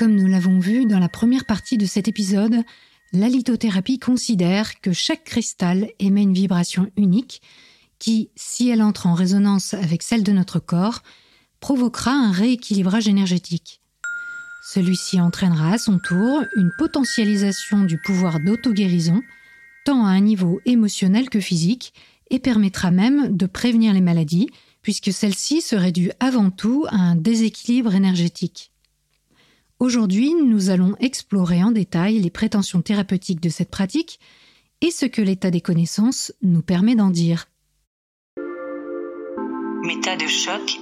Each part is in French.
Comme nous l'avons vu dans la première partie de cet épisode, la lithothérapie considère que chaque cristal émet une vibration unique qui, si elle entre en résonance avec celle de notre corps, provoquera un rééquilibrage énergétique. Celui-ci entraînera à son tour une potentialisation du pouvoir d'auto-guérison, tant à un niveau émotionnel que physique, et permettra même de prévenir les maladies, puisque celle-ci serait due avant tout à un déséquilibre énergétique. Aujourd'hui, nous allons explorer en détail les prétentions thérapeutiques de cette pratique et ce que l'état des connaissances nous permet d'en dire. Méta de choc.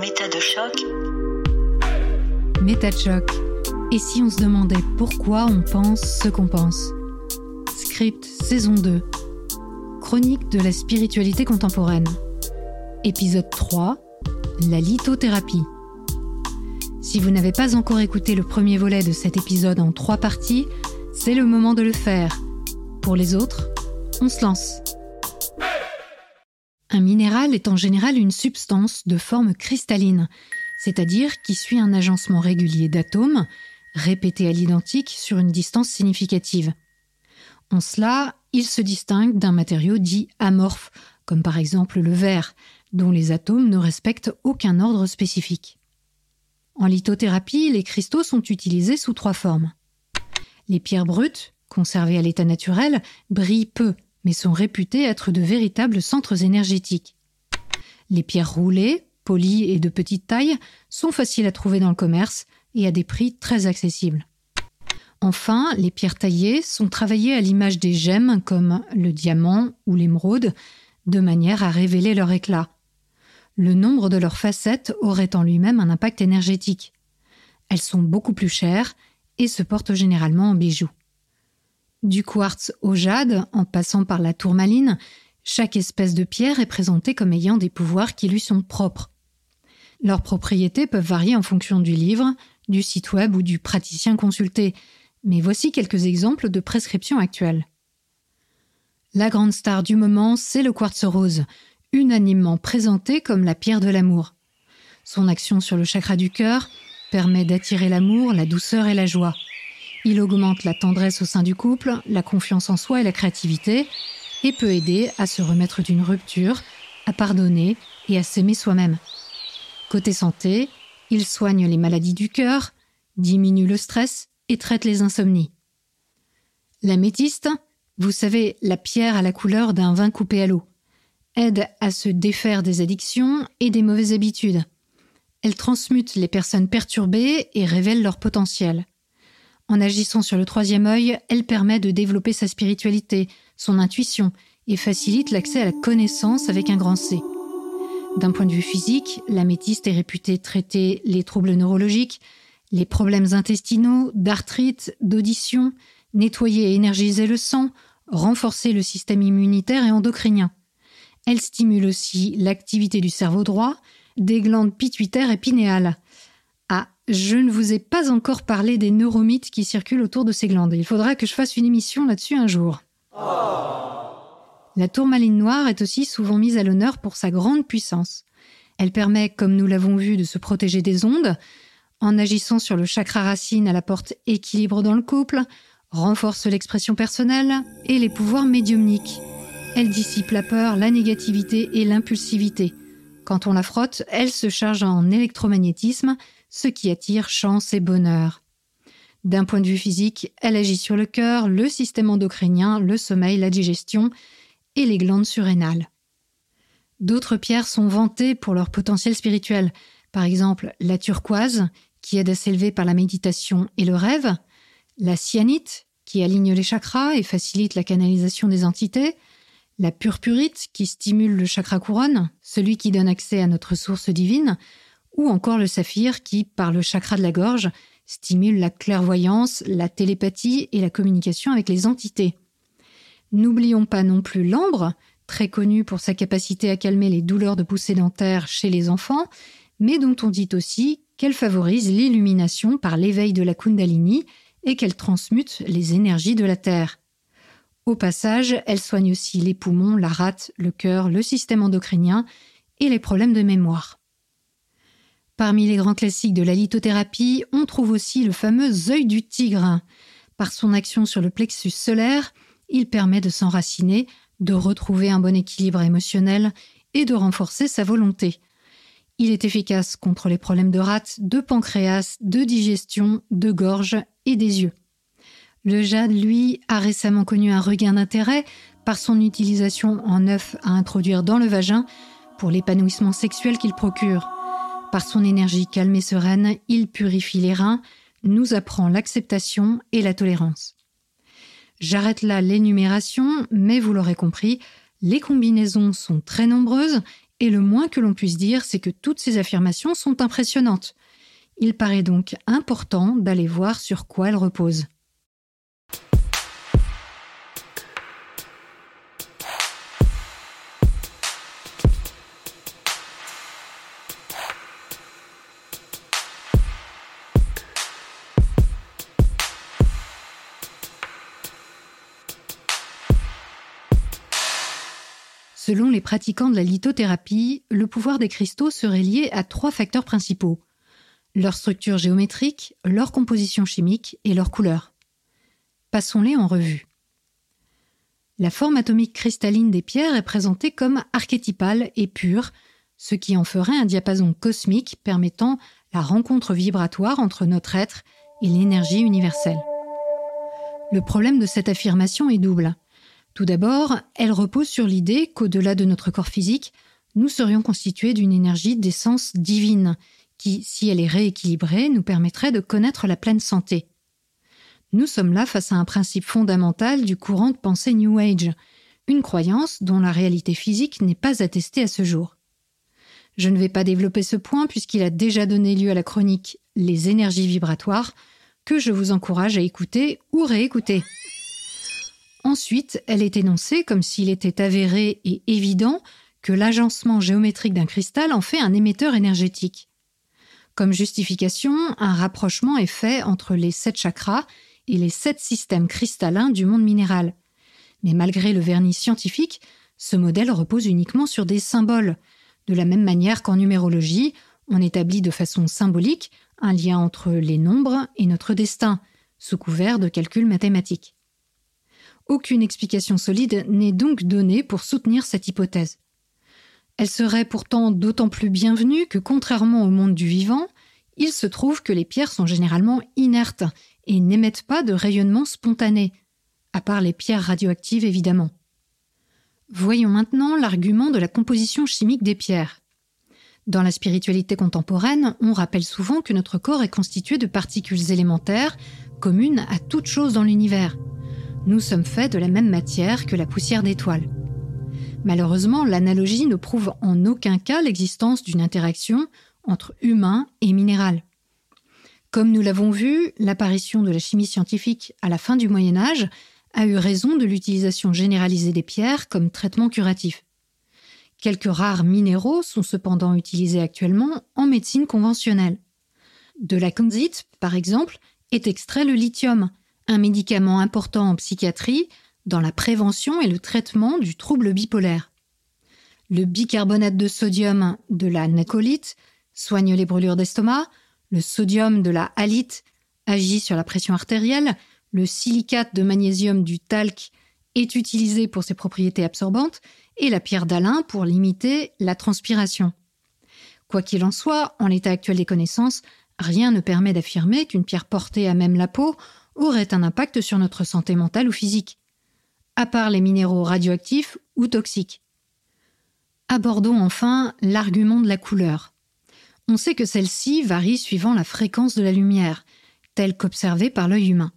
Méta de choc. Méta de choc. Et si on se demandait pourquoi on pense ce qu'on pense? Script saison 2. Chronique de la spiritualité contemporaine. Épisode 3. La lithothérapie. Si vous n'avez pas encore écouté le premier volet de cet épisode en trois parties, c'est le moment de le faire. Pour les autres, on se lance. Un minéral est en général une substance de forme cristalline, c'est-à-dire qui suit un agencement régulier d'atomes, répétés à l'identique sur une distance significative. En cela, il se distingue d'un matériau dit amorphe, comme par exemple le verre, dont les atomes ne respectent aucun ordre spécifique. En lithothérapie, les cristaux sont utilisés sous trois formes. Les pierres brutes, conservées à l'état naturel, brillent peu, mais sont réputées être de véritables centres énergétiques. Les pierres roulées, polies et de petite taille, sont faciles à trouver dans le commerce et à des prix très accessibles. Enfin, les pierres taillées sont travaillées à l'image des gemmes comme le diamant ou l'émeraude, de manière à révéler leur éclat le nombre de leurs facettes aurait en lui-même un impact énergétique. Elles sont beaucoup plus chères et se portent généralement en bijoux. Du quartz au jade, en passant par la tourmaline, chaque espèce de pierre est présentée comme ayant des pouvoirs qui lui sont propres. Leurs propriétés peuvent varier en fonction du livre, du site web ou du praticien consulté, mais voici quelques exemples de prescriptions actuelles. La grande star du moment, c'est le quartz rose, unanimement présenté comme la pierre de l'amour. Son action sur le chakra du cœur permet d'attirer l'amour, la douceur et la joie. Il augmente la tendresse au sein du couple, la confiance en soi et la créativité, et peut aider à se remettre d'une rupture, à pardonner et à s'aimer soi-même. Côté santé, il soigne les maladies du cœur, diminue le stress et traite les insomnies. L'améthyste, vous savez, la pierre à la couleur d'un vin coupé à l'eau aide à se défaire des addictions et des mauvaises habitudes. Elle transmute les personnes perturbées et révèle leur potentiel. En agissant sur le troisième œil, elle permet de développer sa spiritualité, son intuition et facilite l'accès à la connaissance avec un grand C. D'un point de vue physique, l'améthyste est réputée traiter les troubles neurologiques, les problèmes intestinaux, d'arthrite, d'audition, nettoyer et énergiser le sang, renforcer le système immunitaire et endocrinien. Elle stimule aussi l'activité du cerveau droit, des glandes pituitaires et pinéales. Ah, je ne vous ai pas encore parlé des neuromythes qui circulent autour de ces glandes. Il faudra que je fasse une émission là-dessus un jour. La tourmaline noire est aussi souvent mise à l'honneur pour sa grande puissance. Elle permet, comme nous l'avons vu, de se protéger des ondes, en agissant sur le chakra racine, elle apporte équilibre dans le couple, renforce l'expression personnelle et les pouvoirs médiumniques. Elle dissipe la peur, la négativité et l'impulsivité. Quand on la frotte, elle se charge en électromagnétisme, ce qui attire chance et bonheur. D'un point de vue physique, elle agit sur le cœur, le système endocrinien, le sommeil, la digestion et les glandes surrénales. D'autres pierres sont vantées pour leur potentiel spirituel, par exemple la turquoise, qui aide à s'élever par la méditation et le rêve, la cyanite, qui aligne les chakras et facilite la canalisation des entités, la purpurite qui stimule le chakra couronne, celui qui donne accès à notre source divine, ou encore le saphir qui, par le chakra de la gorge, stimule la clairvoyance, la télépathie et la communication avec les entités. N'oublions pas non plus l'ambre, très connu pour sa capacité à calmer les douleurs de poussée dentaire chez les enfants, mais dont on dit aussi qu'elle favorise l'illumination par l'éveil de la Kundalini et qu'elle transmute les énergies de la Terre. Au passage, elle soigne aussi les poumons, la rate, le cœur, le système endocrinien et les problèmes de mémoire. Parmi les grands classiques de la lithothérapie, on trouve aussi le fameux œil du tigre. Par son action sur le plexus solaire, il permet de s'enraciner, de retrouver un bon équilibre émotionnel et de renforcer sa volonté. Il est efficace contre les problèmes de rate, de pancréas, de digestion, de gorge et des yeux. Le jade, lui, a récemment connu un regain d'intérêt par son utilisation en œuf à introduire dans le vagin pour l'épanouissement sexuel qu'il procure. Par son énergie calme et sereine, il purifie les reins, nous apprend l'acceptation et la tolérance. J'arrête là l'énumération, mais vous l'aurez compris, les combinaisons sont très nombreuses et le moins que l'on puisse dire, c'est que toutes ces affirmations sont impressionnantes. Il paraît donc important d'aller voir sur quoi elles reposent. Selon les pratiquants de la lithothérapie, le pouvoir des cristaux serait lié à trois facteurs principaux leur structure géométrique, leur composition chimique et leur couleur. Passons-les en revue. La forme atomique cristalline des pierres est présentée comme archétypale et pure, ce qui en ferait un diapason cosmique permettant la rencontre vibratoire entre notre être et l'énergie universelle. Le problème de cette affirmation est double. Tout d'abord, elle repose sur l'idée qu'au-delà de notre corps physique, nous serions constitués d'une énergie d'essence divine, qui, si elle est rééquilibrée, nous permettrait de connaître la pleine santé. Nous sommes là face à un principe fondamental du courant de pensée New Age, une croyance dont la réalité physique n'est pas attestée à ce jour. Je ne vais pas développer ce point puisqu'il a déjà donné lieu à la chronique Les énergies vibratoires, que je vous encourage à écouter ou réécouter. Ensuite, elle est énoncée comme s'il était avéré et évident que l'agencement géométrique d'un cristal en fait un émetteur énergétique. Comme justification, un rapprochement est fait entre les sept chakras et les sept systèmes cristallins du monde minéral. Mais malgré le vernis scientifique, ce modèle repose uniquement sur des symboles, de la même manière qu'en numérologie, on établit de façon symbolique un lien entre les nombres et notre destin, sous couvert de calculs mathématiques. Aucune explication solide n'est donc donnée pour soutenir cette hypothèse. Elle serait pourtant d'autant plus bienvenue que, contrairement au monde du vivant, il se trouve que les pierres sont généralement inertes et n'émettent pas de rayonnement spontané, à part les pierres radioactives évidemment. Voyons maintenant l'argument de la composition chimique des pierres. Dans la spiritualité contemporaine, on rappelle souvent que notre corps est constitué de particules élémentaires communes à toute chose dans l'univers, nous sommes faits de la même matière que la poussière d'étoiles. Malheureusement, l'analogie ne prouve en aucun cas l'existence d'une interaction entre humain et minéral. Comme nous l'avons vu, l'apparition de la chimie scientifique à la fin du Moyen Âge a eu raison de l'utilisation généralisée des pierres comme traitement curatif. Quelques rares minéraux sont cependant utilisés actuellement en médecine conventionnelle. De la konsite, par exemple, est extrait le lithium, un médicament important en psychiatrie dans la prévention et le traitement du trouble bipolaire. Le bicarbonate de sodium de la nacolite soigne les brûlures d'estomac, le sodium de la halite agit sur la pression artérielle, le silicate de magnésium du talc est utilisé pour ses propriétés absorbantes et la pierre d'Alain pour limiter la transpiration. Quoi qu'il en soit, en l'état actuel des connaissances, rien ne permet d'affirmer qu'une pierre portée à même la peau aurait un impact sur notre santé mentale ou physique, à part les minéraux radioactifs ou toxiques. Abordons enfin l'argument de la couleur. On sait que celle-ci varie suivant la fréquence de la lumière, telle qu'observée par l'œil humain.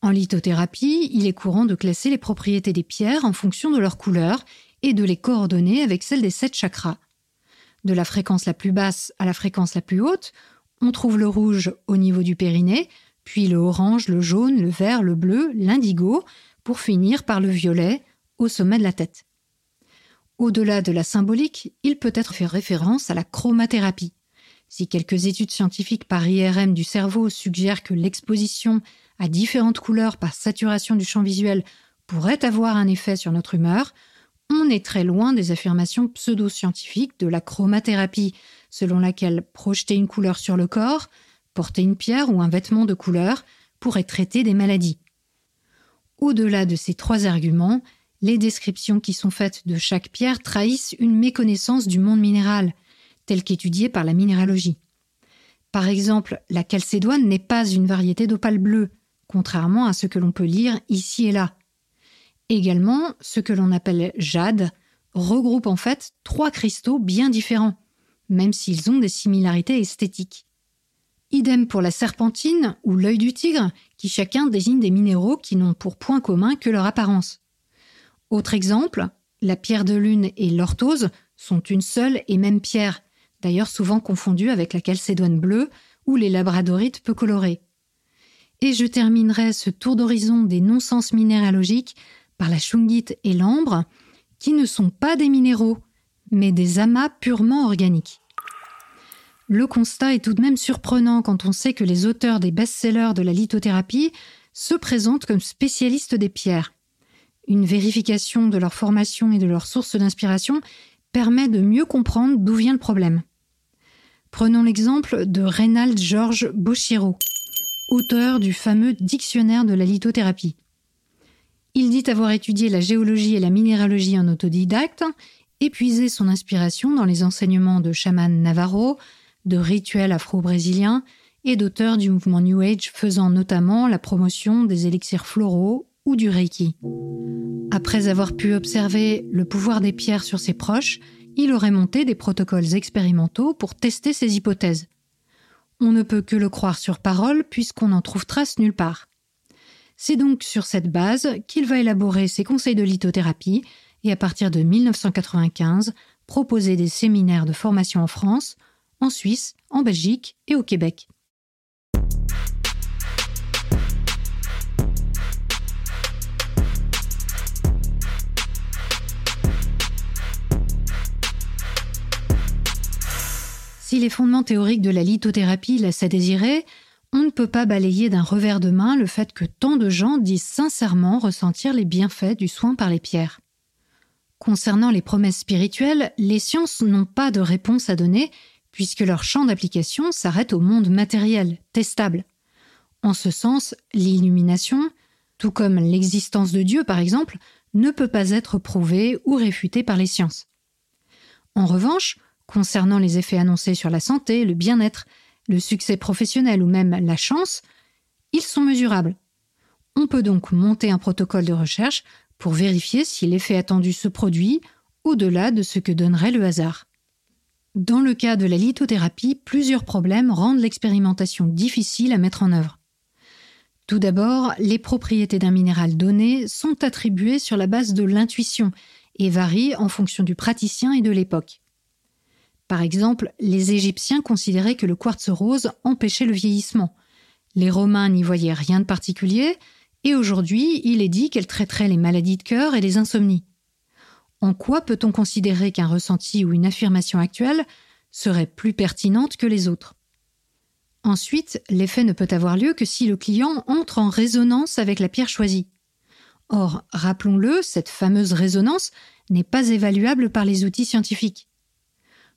En lithothérapie, il est courant de classer les propriétés des pierres en fonction de leur couleur et de les coordonner avec celles des sept chakras. De la fréquence la plus basse à la fréquence la plus haute, on trouve le rouge au niveau du périnée, puis le orange, le jaune, le vert, le bleu, l'indigo, pour finir par le violet au sommet de la tête. Au-delà de la symbolique, il peut être fait référence à la chromathérapie. Si quelques études scientifiques par IRM du cerveau suggèrent que l'exposition à différentes couleurs par saturation du champ visuel pourrait avoir un effet sur notre humeur, on est très loin des affirmations pseudo-scientifiques de la chromathérapie, selon laquelle projeter une couleur sur le corps, porter une pierre ou un vêtement de couleur pourrait traiter des maladies. Au-delà de ces trois arguments, les descriptions qui sont faites de chaque pierre trahissent une méconnaissance du monde minéral, tel qu'étudié par la minéralogie. Par exemple, la calcédoine n'est pas une variété d'opale bleu, contrairement à ce que l'on peut lire ici et là. Également, ce que l'on appelle jade regroupe en fait trois cristaux bien différents, même s'ils ont des similarités esthétiques. Idem pour la serpentine ou l'œil du tigre, qui chacun désigne des minéraux qui n'ont pour point commun que leur apparence. Autre exemple, la pierre de lune et l'orthose sont une seule et même pierre, d'ailleurs souvent confondue avec la calcédoine bleue ou les labradorites peu colorés. Et je terminerai ce tour d'horizon des non-sens minéralogiques par la chungite et l'ambre, qui ne sont pas des minéraux, mais des amas purement organiques. Le constat est tout de même surprenant quand on sait que les auteurs des best-sellers de la lithothérapie se présentent comme spécialistes des pierres. Une vérification de leur formation et de leur source d'inspiration permet de mieux comprendre d'où vient le problème. Prenons l'exemple de Reynald George Boschiro, auteur du fameux Dictionnaire de la lithothérapie. Il dit avoir étudié la géologie et la minéralogie en autodidacte, épuisé son inspiration dans les enseignements de chaman Navarro, de rituels afro-brésiliens et d'auteurs du mouvement New Age faisant notamment la promotion des élixirs floraux ou du Reiki. Après avoir pu observer le pouvoir des pierres sur ses proches, il aurait monté des protocoles expérimentaux pour tester ses hypothèses. On ne peut que le croire sur parole puisqu'on n'en trouve trace nulle part. C'est donc sur cette base qu'il va élaborer ses conseils de lithothérapie et à partir de 1995 proposer des séminaires de formation en France, en Suisse, en Belgique et au Québec. Si les fondements théoriques de la lithothérapie laissent à désirer, on ne peut pas balayer d'un revers de main le fait que tant de gens disent sincèrement ressentir les bienfaits du soin par les pierres. Concernant les promesses spirituelles, les sciences n'ont pas de réponse à donner puisque leur champ d'application s'arrête au monde matériel, testable. En ce sens, l'illumination, tout comme l'existence de Dieu par exemple, ne peut pas être prouvée ou réfutée par les sciences. En revanche, concernant les effets annoncés sur la santé, le bien-être, le succès professionnel ou même la chance, ils sont mesurables. On peut donc monter un protocole de recherche pour vérifier si l'effet attendu se produit au-delà de ce que donnerait le hasard. Dans le cas de la lithothérapie, plusieurs problèmes rendent l'expérimentation difficile à mettre en œuvre. Tout d'abord, les propriétés d'un minéral donné sont attribuées sur la base de l'intuition et varient en fonction du praticien et de l'époque. Par exemple, les Égyptiens considéraient que le quartz rose empêchait le vieillissement. Les Romains n'y voyaient rien de particulier, et aujourd'hui, il est dit qu'elle traiterait les maladies de cœur et les insomnies. En quoi peut-on considérer qu'un ressenti ou une affirmation actuelle serait plus pertinente que les autres? Ensuite, l'effet ne peut avoir lieu que si le client entre en résonance avec la pierre choisie. Or, rappelons-le, cette fameuse résonance n'est pas évaluable par les outils scientifiques.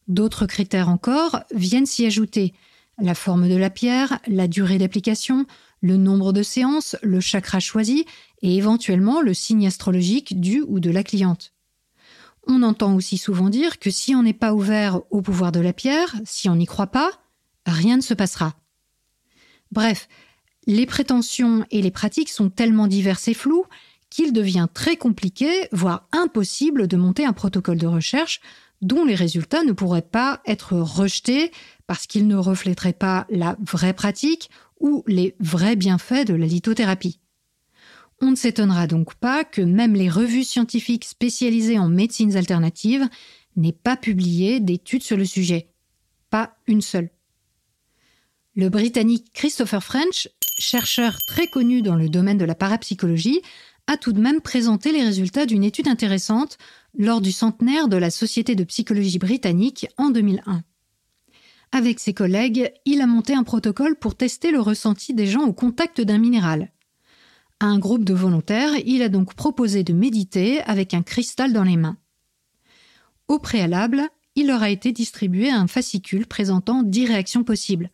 D'autres critères encore viennent s'y ajouter la forme de la pierre, la durée d'application, le nombre de séances, le chakra choisi et éventuellement le signe astrologique du ou de la cliente. On entend aussi souvent dire que si on n'est pas ouvert au pouvoir de la pierre, si on n'y croit pas, rien ne se passera. Bref, les prétentions et les pratiques sont tellement diverses et floues qu'il devient très compliqué, voire impossible, de monter un protocole de recherche dont les résultats ne pourraient pas être rejetés parce qu'ils ne reflèteraient pas la vraie pratique ou les vrais bienfaits de la lithothérapie. On ne s'étonnera donc pas que même les revues scientifiques spécialisées en médecines alternatives n'aient pas publié d'études sur le sujet. Pas une seule. Le Britannique Christopher French, chercheur très connu dans le domaine de la parapsychologie, a tout de même présenté les résultats d'une étude intéressante lors du centenaire de la Société de psychologie britannique en 2001. Avec ses collègues, il a monté un protocole pour tester le ressenti des gens au contact d'un minéral. À un groupe de volontaires, il a donc proposé de méditer avec un cristal dans les mains. Au préalable, il leur a été distribué un fascicule présentant 10 réactions possibles.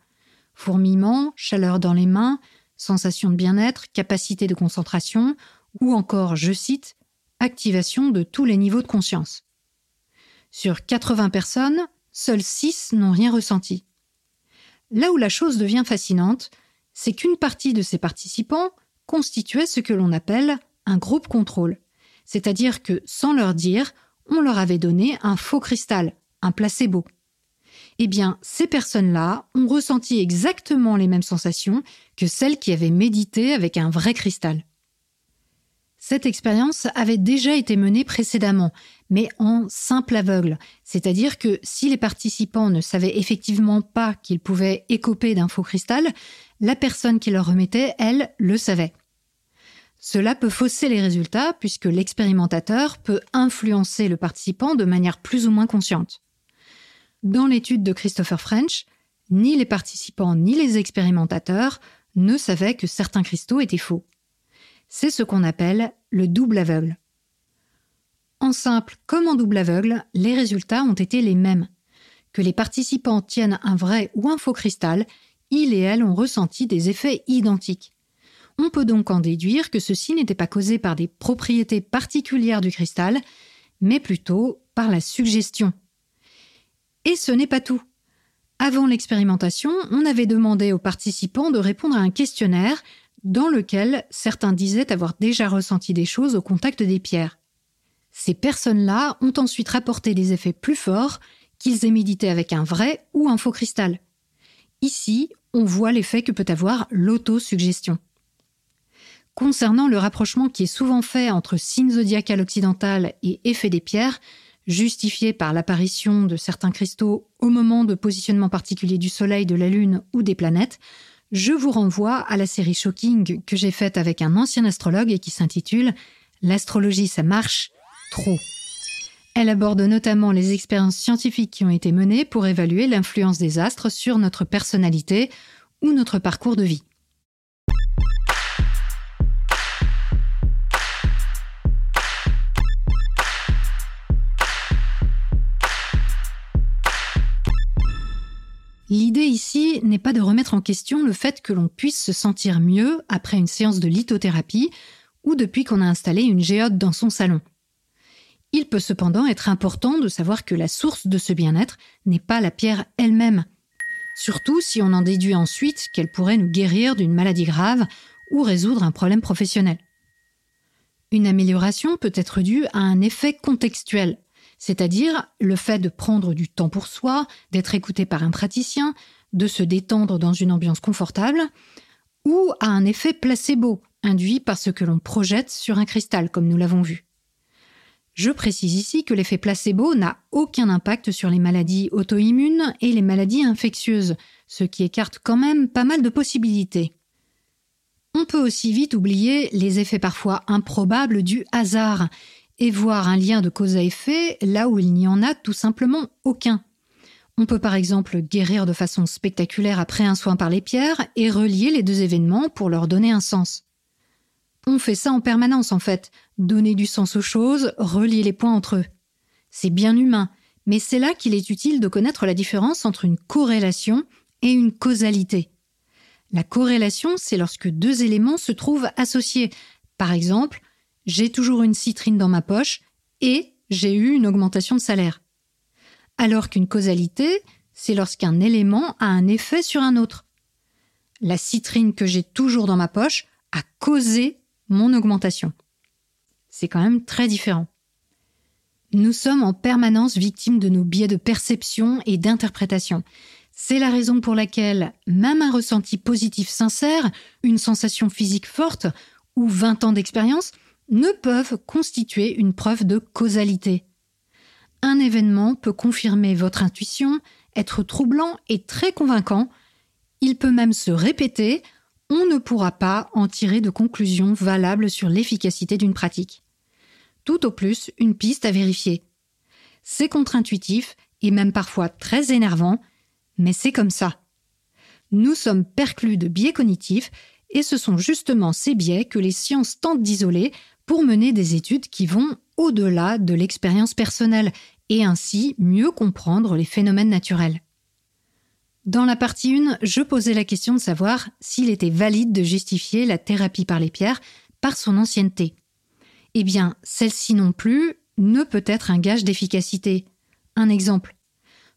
Fourmillement, chaleur dans les mains, sensation de bien-être, capacité de concentration, ou encore, je cite, activation de tous les niveaux de conscience. Sur 80 personnes, seules 6 n'ont rien ressenti. Là où la chose devient fascinante, c'est qu'une partie de ces participants constituait ce que l'on appelle un groupe contrôle, c'est-à-dire que, sans leur dire, on leur avait donné un faux cristal, un placebo. Eh bien, ces personnes-là ont ressenti exactement les mêmes sensations que celles qui avaient médité avec un vrai cristal. Cette expérience avait déjà été menée précédemment, mais en simple aveugle, c'est-à-dire que si les participants ne savaient effectivement pas qu'ils pouvaient écoper d'un faux cristal, la personne qui leur remettait, elle, le savait. Cela peut fausser les résultats puisque l'expérimentateur peut influencer le participant de manière plus ou moins consciente. Dans l'étude de Christopher French, ni les participants ni les expérimentateurs ne savaient que certains cristaux étaient faux. C'est ce qu'on appelle le double aveugle. En simple comme en double aveugle, les résultats ont été les mêmes. Que les participants tiennent un vrai ou un faux cristal, ils et elles ont ressenti des effets identiques. On peut donc en déduire que ceci n'était pas causé par des propriétés particulières du cristal, mais plutôt par la suggestion. Et ce n'est pas tout. Avant l'expérimentation, on avait demandé aux participants de répondre à un questionnaire dans lequel certains disaient avoir déjà ressenti des choses au contact des pierres. Ces personnes-là ont ensuite rapporté des effets plus forts qu'ils aient médité avec un vrai ou un faux cristal. Ici, on voit l'effet que peut avoir l'autosuggestion. Concernant le rapprochement qui est souvent fait entre signe zodiacal occidental et effet des pierres, justifié par l'apparition de certains cristaux au moment de positionnement particulier du Soleil, de la Lune ou des planètes, je vous renvoie à la série Shocking que j'ai faite avec un ancien astrologue et qui s'intitule L'astrologie, ça marche trop. Elle aborde notamment les expériences scientifiques qui ont été menées pour évaluer l'influence des astres sur notre personnalité ou notre parcours de vie. Ici n'est pas de remettre en question le fait que l'on puisse se sentir mieux après une séance de lithothérapie ou depuis qu'on a installé une géode dans son salon. Il peut cependant être important de savoir que la source de ce bien-être n'est pas la pierre elle-même, surtout si on en déduit ensuite qu'elle pourrait nous guérir d'une maladie grave ou résoudre un problème professionnel. Une amélioration peut être due à un effet contextuel, c'est-à-dire le fait de prendre du temps pour soi, d'être écouté par un praticien, de se détendre dans une ambiance confortable, ou à un effet placebo, induit par ce que l'on projette sur un cristal, comme nous l'avons vu. Je précise ici que l'effet placebo n'a aucun impact sur les maladies auto-immunes et les maladies infectieuses, ce qui écarte quand même pas mal de possibilités. On peut aussi vite oublier les effets parfois improbables du hasard, et voir un lien de cause à effet là où il n'y en a tout simplement aucun. On peut par exemple guérir de façon spectaculaire après un soin par les pierres et relier les deux événements pour leur donner un sens. On fait ça en permanence en fait, donner du sens aux choses, relier les points entre eux. C'est bien humain, mais c'est là qu'il est utile de connaître la différence entre une corrélation et une causalité. La corrélation, c'est lorsque deux éléments se trouvent associés. Par exemple, j'ai toujours une citrine dans ma poche et j'ai eu une augmentation de salaire. Alors qu'une causalité, c'est lorsqu'un élément a un effet sur un autre. La citrine que j'ai toujours dans ma poche a causé mon augmentation. C'est quand même très différent. Nous sommes en permanence victimes de nos biais de perception et d'interprétation. C'est la raison pour laquelle même un ressenti positif sincère, une sensation physique forte ou 20 ans d'expérience ne peuvent constituer une preuve de causalité. Un événement peut confirmer votre intuition, être troublant et très convaincant, il peut même se répéter, on ne pourra pas en tirer de conclusions valables sur l'efficacité d'une pratique. Tout au plus une piste à vérifier. C'est contre-intuitif et même parfois très énervant, mais c'est comme ça. Nous sommes perclus de biais cognitifs et ce sont justement ces biais que les sciences tentent d'isoler pour mener des études qui vont au-delà de l'expérience personnelle et ainsi mieux comprendre les phénomènes naturels. Dans la partie 1, je posais la question de savoir s'il était valide de justifier la thérapie par les pierres par son ancienneté. Eh bien, celle-ci non plus ne peut être un gage d'efficacité. Un exemple.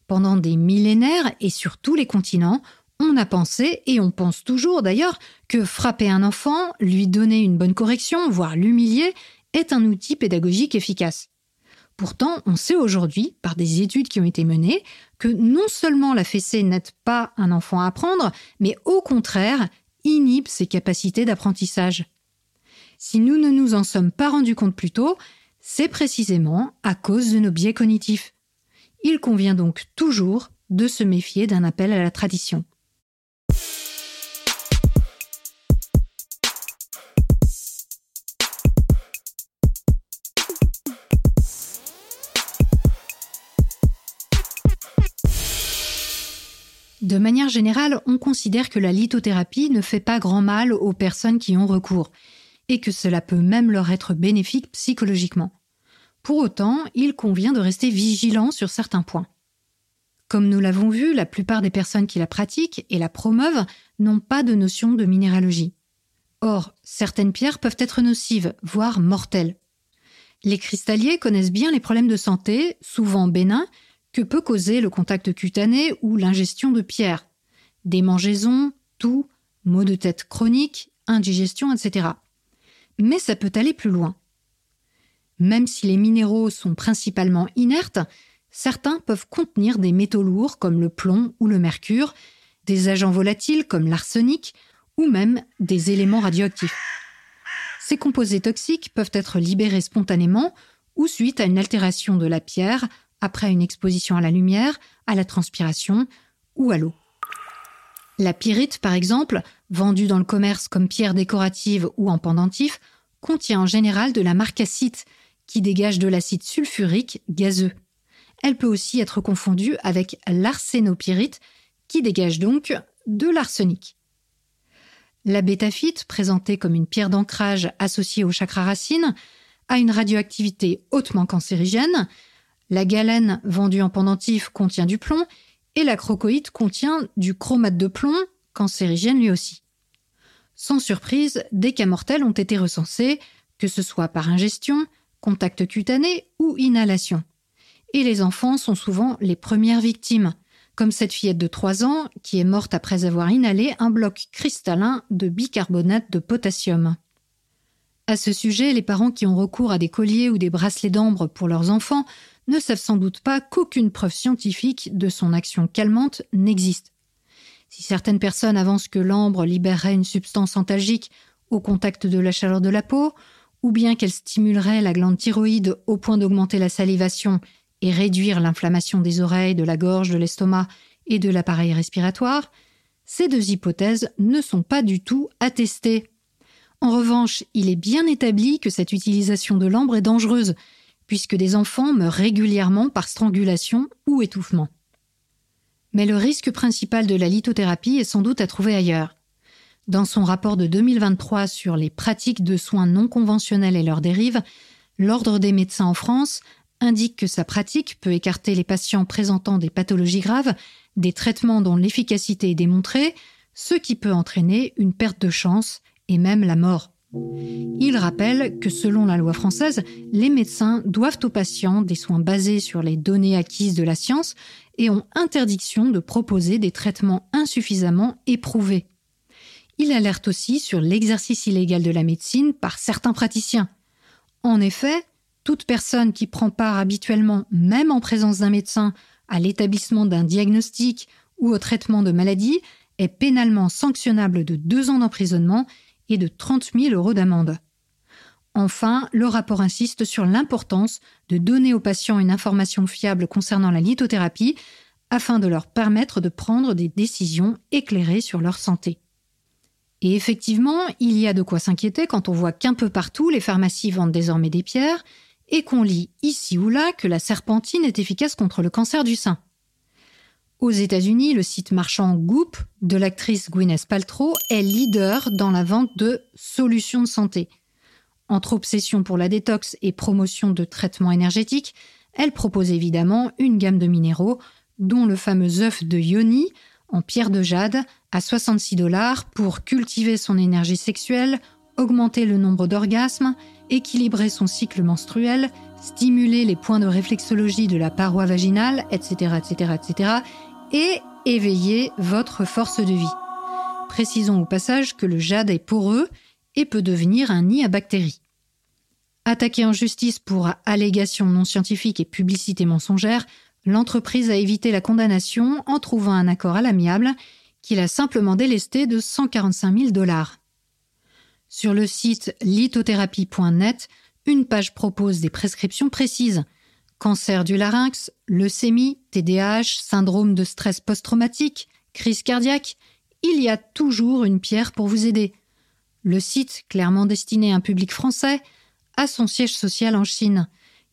Pendant des millénaires et sur tous les continents, on a pensé, et on pense toujours d'ailleurs, que frapper un enfant, lui donner une bonne correction, voire l'humilier, est un outil pédagogique efficace. Pourtant, on sait aujourd'hui, par des études qui ont été menées, que non seulement la fessée n'aide pas un enfant à apprendre, mais au contraire, inhibe ses capacités d'apprentissage. Si nous ne nous en sommes pas rendus compte plus tôt, c'est précisément à cause de nos biais cognitifs. Il convient donc toujours de se méfier d'un appel à la tradition. De manière générale, on considère que la lithothérapie ne fait pas grand mal aux personnes qui ont recours, et que cela peut même leur être bénéfique psychologiquement. Pour autant, il convient de rester vigilant sur certains points. Comme nous l'avons vu, la plupart des personnes qui la pratiquent et la promeuvent n'ont pas de notion de minéralogie. Or, certaines pierres peuvent être nocives, voire mortelles. Les cristalliers connaissent bien les problèmes de santé, souvent bénins, que peut causer le contact cutané ou l'ingestion de pierres. Démangeaisons, toux, maux de tête chroniques, indigestion, etc. Mais ça peut aller plus loin. Même si les minéraux sont principalement inertes, certains peuvent contenir des métaux lourds comme le plomb ou le mercure, des agents volatiles comme l'arsenic ou même des éléments radioactifs. Ces composés toxiques peuvent être libérés spontanément ou suite à une altération de la pierre après une exposition à la lumière, à la transpiration ou à l'eau. La pyrite, par exemple, vendue dans le commerce comme pierre décorative ou en pendentif, contient en général de la marcassite, qui dégage de l'acide sulfurique gazeux. Elle peut aussi être confondue avec l'arsénopyrite, qui dégage donc de l'arsenic. La bétaphite, présentée comme une pierre d'ancrage associée au chakra racine, a une radioactivité hautement cancérigène, la galène vendue en pendentif contient du plomb et la crocoïte contient du chromate de plomb, cancérigène lui aussi. Sans surprise, des cas mortels ont été recensés, que ce soit par ingestion, contact cutané ou inhalation. Et les enfants sont souvent les premières victimes, comme cette fillette de 3 ans qui est morte après avoir inhalé un bloc cristallin de bicarbonate de potassium. À ce sujet, les parents qui ont recours à des colliers ou des bracelets d'ambre pour leurs enfants ne savent sans doute pas qu'aucune preuve scientifique de son action calmante n'existe. Si certaines personnes avancent que l'ambre libérerait une substance antalgique au contact de la chaleur de la peau, ou bien qu'elle stimulerait la glande thyroïde au point d'augmenter la salivation et réduire l'inflammation des oreilles, de la gorge, de l'estomac et de l'appareil respiratoire, ces deux hypothèses ne sont pas du tout attestées. En revanche, il est bien établi que cette utilisation de l'ambre est dangereuse, puisque des enfants meurent régulièrement par strangulation ou étouffement. Mais le risque principal de la lithothérapie est sans doute à trouver ailleurs. Dans son rapport de 2023 sur les pratiques de soins non conventionnels et leurs dérives, l'Ordre des médecins en France indique que sa pratique peut écarter les patients présentant des pathologies graves des traitements dont l'efficacité est démontrée, ce qui peut entraîner une perte de chance et même la mort. Il rappelle que selon la loi française, les médecins doivent aux patients des soins basés sur les données acquises de la science et ont interdiction de proposer des traitements insuffisamment éprouvés. Il alerte aussi sur l'exercice illégal de la médecine par certains praticiens. En effet, toute personne qui prend part habituellement, même en présence d'un médecin, à l'établissement d'un diagnostic ou au traitement de maladies est pénalement sanctionnable de deux ans d'emprisonnement et de 30 000 euros d'amende. Enfin, le rapport insiste sur l'importance de donner aux patients une information fiable concernant la lithothérapie afin de leur permettre de prendre des décisions éclairées sur leur santé. Et effectivement, il y a de quoi s'inquiéter quand on voit qu'un peu partout les pharmacies vendent désormais des pierres et qu'on lit ici ou là que la serpentine est efficace contre le cancer du sein. Aux États-Unis, le site marchand Goop de l'actrice Gwyneth Paltrow est leader dans la vente de solutions de santé. Entre obsession pour la détox et promotion de traitements énergétiques, elle propose évidemment une gamme de minéraux, dont le fameux œuf de Yoni en pierre de jade à 66 dollars pour cultiver son énergie sexuelle, augmenter le nombre d'orgasmes, équilibrer son cycle menstruel, stimuler les points de réflexologie de la paroi vaginale, etc., etc., etc., et éveiller votre force de vie. Précisons au passage que le jade est poreux et peut devenir un nid à bactéries. Attaqué en justice pour allégations non scientifiques et publicité mensongère, l'entreprise a évité la condamnation en trouvant un accord à l'amiable qu'il a simplement délesté de 145 000 dollars. Sur le site lithothérapie.net, une page propose des prescriptions précises. Cancer du larynx, leucémie, TDAH, syndrome de stress post-traumatique, crise cardiaque, il y a toujours une pierre pour vous aider. Le site, clairement destiné à un public français, a son siège social en Chine.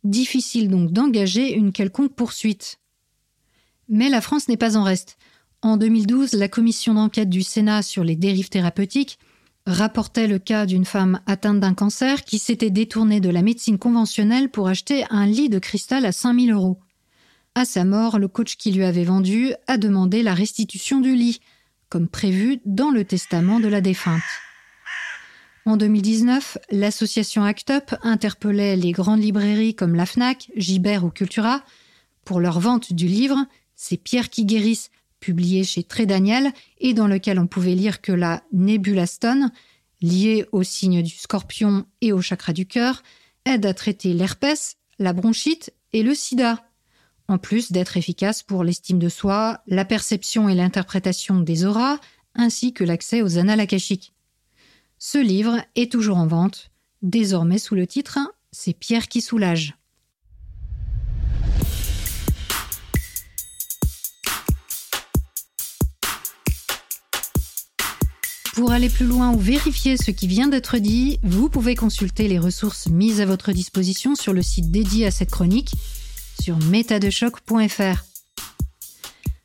Difficile donc d'engager une quelconque poursuite. Mais la France n'est pas en reste. En 2012, la commission d'enquête du Sénat sur les dérives thérapeutiques rapportait le cas d'une femme atteinte d'un cancer qui s'était détournée de la médecine conventionnelle pour acheter un lit de cristal à 5000 euros. À sa mort, le coach qui lui avait vendu a demandé la restitution du lit, comme prévu dans le testament de la défunte. En 2019, l'association ACT UP interpellait les grandes librairies comme la FNAC, Gibert ou Cultura pour leur vente du livre C'est Pierre qui guérissent, publié chez Très Daniel et dans lequel on pouvait lire que la stone, liée au signe du scorpion et au chakra du cœur, aide à traiter l'herpès, la bronchite et le sida, en plus d'être efficace pour l'estime de soi, la perception et l'interprétation des auras, ainsi que l'accès aux annales akashiques. Ce livre est toujours en vente, désormais sous le titre C'est Pierre qui soulage. Pour aller plus loin ou vérifier ce qui vient d'être dit, vous pouvez consulter les ressources mises à votre disposition sur le site dédié à cette chronique sur métadechoc.fr.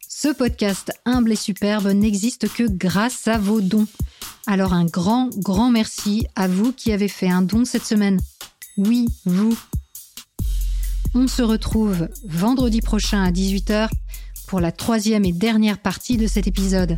Ce podcast humble et superbe n'existe que grâce à vos dons. Alors un grand, grand merci à vous qui avez fait un don cette semaine. Oui, vous. On se retrouve vendredi prochain à 18h pour la troisième et dernière partie de cet épisode.